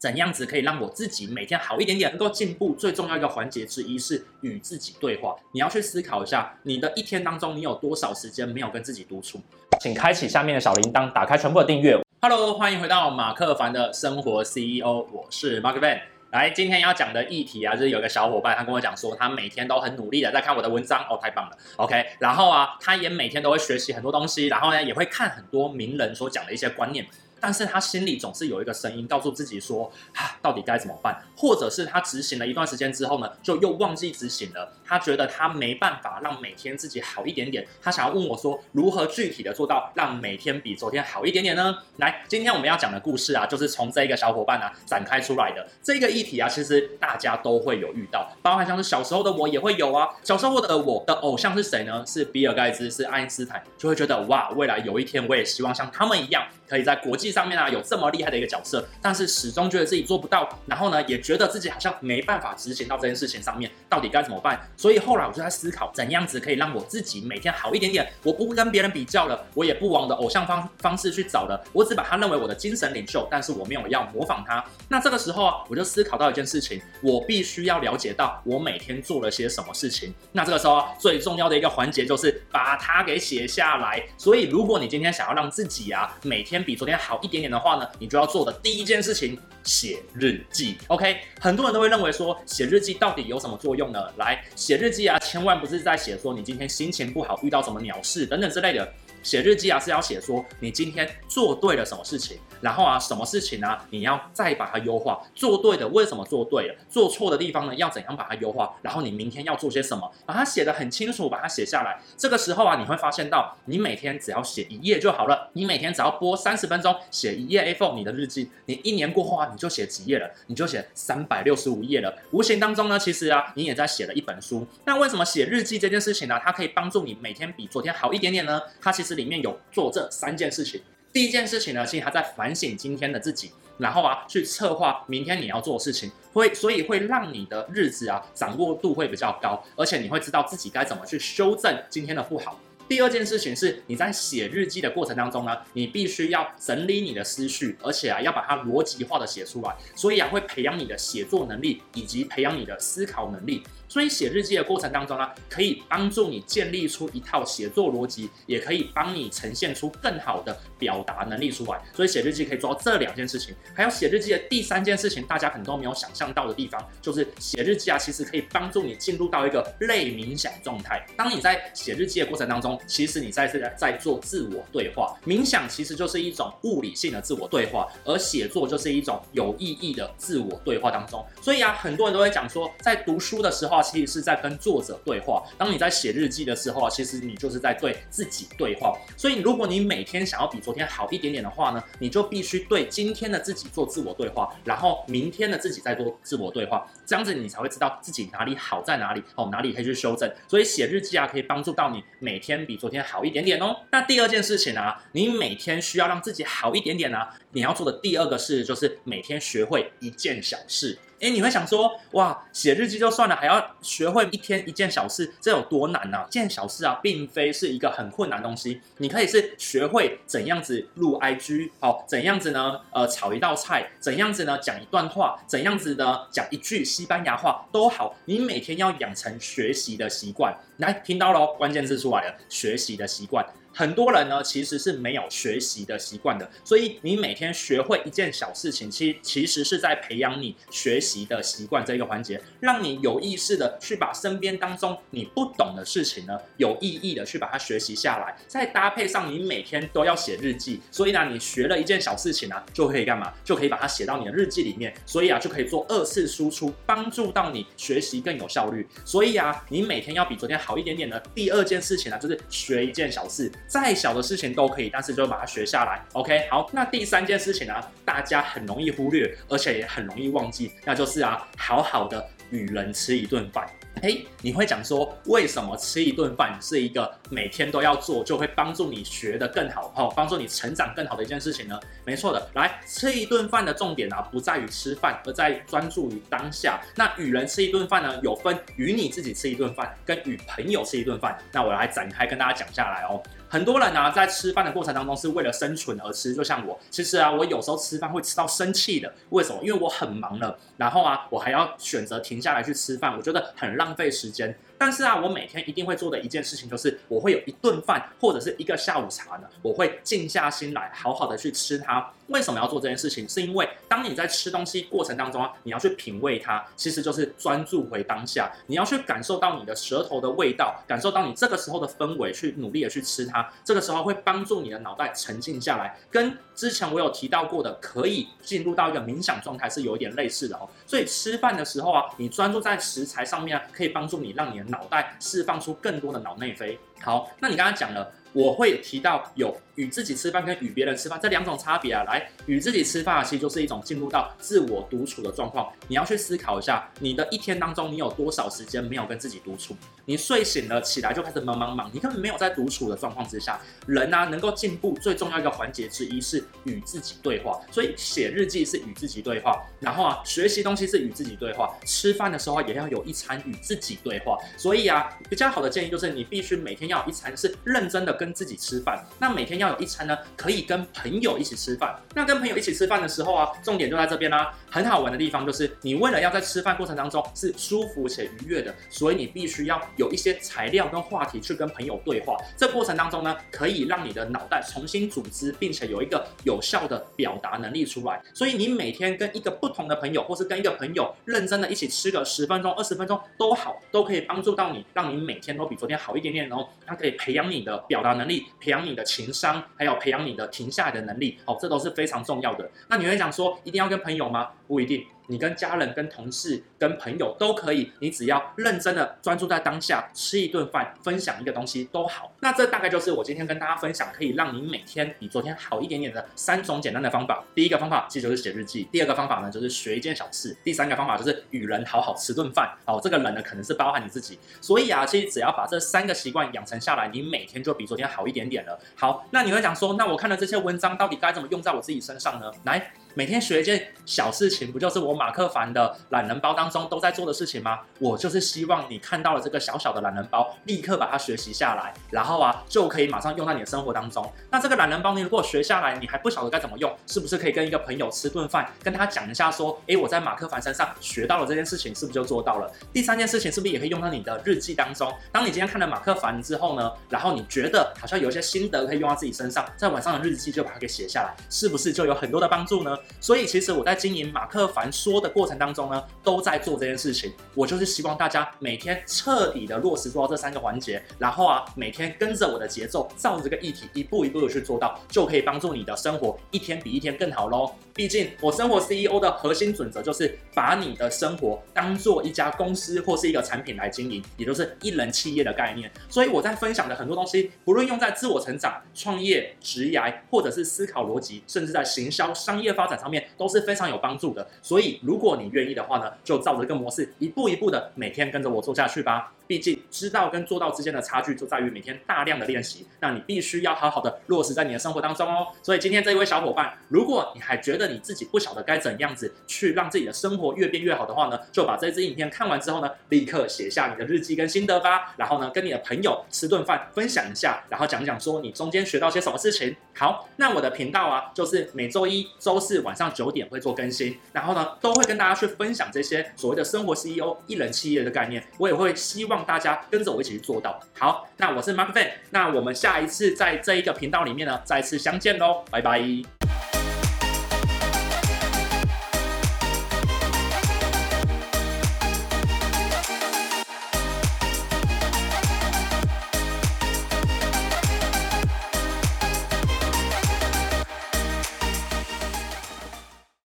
怎样子可以让我自己每天好一点点，能够进步？最重要一个环节之一是与自己对话。你要去思考一下，你的一天当中，你有多少时间没有跟自己独处？请开启下面的小铃铛，打开全部的订阅。Hello，欢迎回到马克凡的生活 CEO，我是 Mark Van。来，今天要讲的议题啊，就是有一个小伙伴他跟我讲说，他每天都很努力的在看我的文章，哦，太棒了，OK。然后啊，他也每天都会学习很多东西，然后呢，也会看很多名人所讲的一些观念。但是他心里总是有一个声音告诉自己说，啊，到底该怎么办？或者是他执行了一段时间之后呢，就又忘记执行了。他觉得他没办法让每天自己好一点点。他想要问我说，如何具体的做到让每天比昨天好一点点呢？来，今天我们要讲的故事啊，就是从这个小伙伴啊展开出来的。这个议题啊，其实大家都会有遇到，包含像是小时候的我也会有啊。小时候的我的偶像是谁呢？是比尔盖茨，是爱因斯坦，就会觉得哇，未来有一天我也希望像他们一样，可以在国际上面啊有这么厉害的一个角色，但是始终觉得自己做不到，然后呢，也觉得自己好像没办法执行到这件事情上面，到底该怎么办？所以后来我就在思考，怎样子可以让我自己每天好一点点。我不跟别人比较了，我也不往的偶像方方式去找了，我只把他认为我的精神领袖，但是我没有要模仿他。那这个时候啊，我就思考到一件事情，我必须要了解到我每天做了些什么事情。那这个时候，最重要的一个环节就是把它给写下来。所以如果你今天想要让自己啊每天比昨天好一点点的话呢，你就要做的第一件事情，写日记。OK，很多人都会认为说，写日记到底有什么作用呢？来，写日记啊，千万不是在写说你今天心情不好，遇到什么鸟事等等之类的。写日记啊，是要写说你今天做对了什么事情，然后啊，什么事情呢、啊？你要再把它优化。做对的为什么做对了？做错的地方呢？要怎样把它优化？然后你明天要做些什么？把它写得很清楚，把它写下来。这个时候啊，你会发现到，你每天只要写一页就好了。你每天只要播三十分钟写一页 A4 你的日记，你一年过后啊，你就写几页了？你就写三百六十五页了。无形当中呢，其实啊，你也在写了一本书。那为什么写日记这件事情呢？它可以帮助你每天比昨天好一点点呢？它其实这里面有做这三件事情。第一件事情呢，其实他在反省今天的自己，然后啊，去策划明天你要做的事情，会所以会让你的日子啊掌握度会比较高，而且你会知道自己该怎么去修正今天的不好。第二件事情是，你在写日记的过程当中呢，你必须要整理你的思绪，而且啊，要把它逻辑化的写出来，所以啊，会培养你的写作能力，以及培养你的思考能力。所以写日记的过程当中呢，可以帮助你建立出一套写作逻辑，也可以帮你呈现出更好的表达能力出来。所以写日记可以做到这两件事情。还有写日记的第三件事情，大家可能都没有想象到的地方，就是写日记啊，其实可以帮助你进入到一个类冥想状态。当你在写日记的过程当中，其实你在是在做自我对话。冥想其实就是一种物理性的自我对话，而写作就是一种有意义的自我对话当中。所以啊，很多人都会讲说，在读书的时候。其实是在跟作者对话。当你在写日记的时候啊，其实你就是在对自己对话。所以，如果你每天想要比昨天好一点点的话呢，你就必须对今天的自己做自我对话，然后明天的自己再做自我对话。这样子你才会知道自己哪里好在哪里哦，哪里可以去修正。所以写日记啊，可以帮助到你每天比昨天好一点点哦。那第二件事情啊，你每天需要让自己好一点点啊，你要做的第二个事就是每天学会一件小事。哎，你会想说，哇，写日记就算了，还要学会一天一件小事，这有多难呢？啊？一件小事啊，并非是一个很困难的东西。你可以是学会怎样子录 IG，好，怎样子呢？呃，炒一道菜，怎样子呢？讲一段话，怎样子呢？讲一句西班牙话都好。你每天要养成学习的习惯。来，听到了，关键字出来了，学习的习惯。很多人呢，其实是没有学习的习惯的，所以你每天学会一件小事情，其其实是在培养你学习的习惯这一个环节，让你有意识的去把身边当中你不懂的事情呢，有意义的去把它学习下来，再搭配上你每天都要写日记，所以呢，你学了一件小事情呢，就可以干嘛？就可以把它写到你的日记里面，所以啊，就可以做二次输出，帮助到你学习更有效率。所以啊，你每天要比昨天好一点点的第二件事情呢，就是学一件小事。再小的事情都可以，但是就把它学下来。OK，好，那第三件事情呢，大家很容易忽略，而且也很容易忘记，那就是啊，好好的与人吃一顿饭。诶，你会讲说，为什么吃一顿饭是一个每天都要做，就会帮助你学得更好，哦，帮助你成长更好的一件事情呢？没错的，来吃一顿饭的重点啊，不在于吃饭，而在专注于当下。那与人吃一顿饭呢，有分与你自己吃一顿饭，跟与朋友吃一顿饭。那我来展开跟大家讲下来哦。很多人呢、在吃饭的过程当中是为了生存而吃，就像我，其实啊，我有时候吃饭会吃到生气的。为什么？因为我很忙了，然后啊，我还要选择停下来去吃饭，我觉得很浪费时间。但是啊，我每天一定会做的一件事情就是，我会有一顿饭或者是一个下午茶呢，我会静下心来，好好的去吃它。为什么要做这件事情？是因为当你在吃东西过程当中啊，你要去品味它，其实就是专注回当下。你要去感受到你的舌头的味道，感受到你这个时候的氛围，去努力的去吃它。这个时候会帮助你的脑袋沉静下来，跟之前我有提到过的，可以进入到一个冥想状态是有一点类似的哦。所以吃饭的时候啊，你专注在食材上面啊，可以帮助你让你的脑袋释放出更多的脑内啡。好，那你刚刚讲了，我会提到有与自己吃饭跟与别人吃饭这两种差别啊。来，与自己吃饭其实就是一种进入到自我独处的状况。你要去思考一下，你的一天当中，你有多少时间没有跟自己独处？你睡醒了起来就开始忙忙忙，你根本没有在独处的状况之下。人啊，能够进步最重要一个环节之一是与自己对话。所以写日记是与自己对话，然后啊，学习东西是与自己对话，吃饭的时候也要有一餐与自己对话。所以啊，比较好的建议就是你必须每天。要有一餐是认真的跟自己吃饭，那每天要有一餐呢，可以跟朋友一起吃饭。那跟朋友一起吃饭的时候啊，重点就在这边啦、很好玩的地方就是，你为了要在吃饭过程当中是舒服且愉悦的，所以你必须要有一些材料跟话题去跟朋友对话。这过程当中呢，可以让你的脑袋重新组织，并且有一个有效的表达能力出来。所以你每天跟一个不同的朋友，或是跟一个朋友认真的一起吃个十分钟、二十分钟都好，都可以帮助到你，让你每天都比昨天好一点点哦。它可以培养你的表达能力，培养你的情商，还有培养你的停下来的能力，好，这都是非常重要的。那你会想说，一定要跟朋友吗？不一定。你跟家人、跟同事、跟朋友都可以，你只要认真的专注在当下，吃一顿饭，分享一个东西都好。那这大概就是我今天跟大家分享，可以让你每天比昨天好一点点的三种简单的方法。第一个方法其实就是写日记，第二个方法呢就是学一件小事，第三个方法就是与人好好吃顿饭。哦，这个人呢可能是包含你自己。所以啊，其实只要把这三个习惯养成下来，你每天就比昨天好一点点了。好，那你会讲说，那我看了这些文章，到底该怎么用在我自己身上呢？来。每天学一件小事情，不就是我马克凡的懒人包当中都在做的事情吗？我就是希望你看到了这个小小的懒人包，立刻把它学习下来，然后啊，就可以马上用在你的生活当中。那这个懒人包你如果学下来，你还不晓得该怎么用，是不是可以跟一个朋友吃顿饭，跟他讲一下说，诶，我在马克凡身上学到了这件事情，是不是就做到了？第三件事情是不是也可以用到你的日记当中？当你今天看了马克凡之后呢，然后你觉得好像有一些心得可以用到自己身上，在晚上的日记就把它给写下来，是不是就有很多的帮助呢？所以其实我在经营马克凡说的过程当中呢，都在做这件事情。我就是希望大家每天彻底的落实做到这三个环节，然后啊，每天跟着我的节奏，照着这个议题一步一步的去做到，就可以帮助你的生活一天比一天更好喽。毕竟我生活 CEO 的核心准则就是把你的生活当做一家公司或是一个产品来经营，也就是一人企业的概念。所以我在分享的很多东西，不论用在自我成长、创业、职涯，或者是思考逻辑，甚至在行销、商业发展上面。都是非常有帮助的，所以如果你愿意的话呢，就照着这个模式一步一步的每天跟着我做下去吧。毕竟知道跟做到之间的差距就在于每天大量的练习，那你必须要好好的落实在你的生活当中哦。所以今天这一位小伙伴，如果你还觉得你自己不晓得该怎样子去让自己的生活越变越好的话呢，就把这支影片看完之后呢，立刻写下你的日记跟心得吧。然后呢，跟你的朋友吃顿饭分享一下，然后讲讲说你中间学到些什么事情。好，那我的频道啊，就是每周一、周四晚上九。点会做更新，然后呢，都会跟大家去分享这些所谓的生活 CEO 一人企业的概念，我也会希望大家跟着我一起去做到。好，那我是 Mark Fan，那我们下一次在这一个频道里面呢，再次相见喽，拜拜。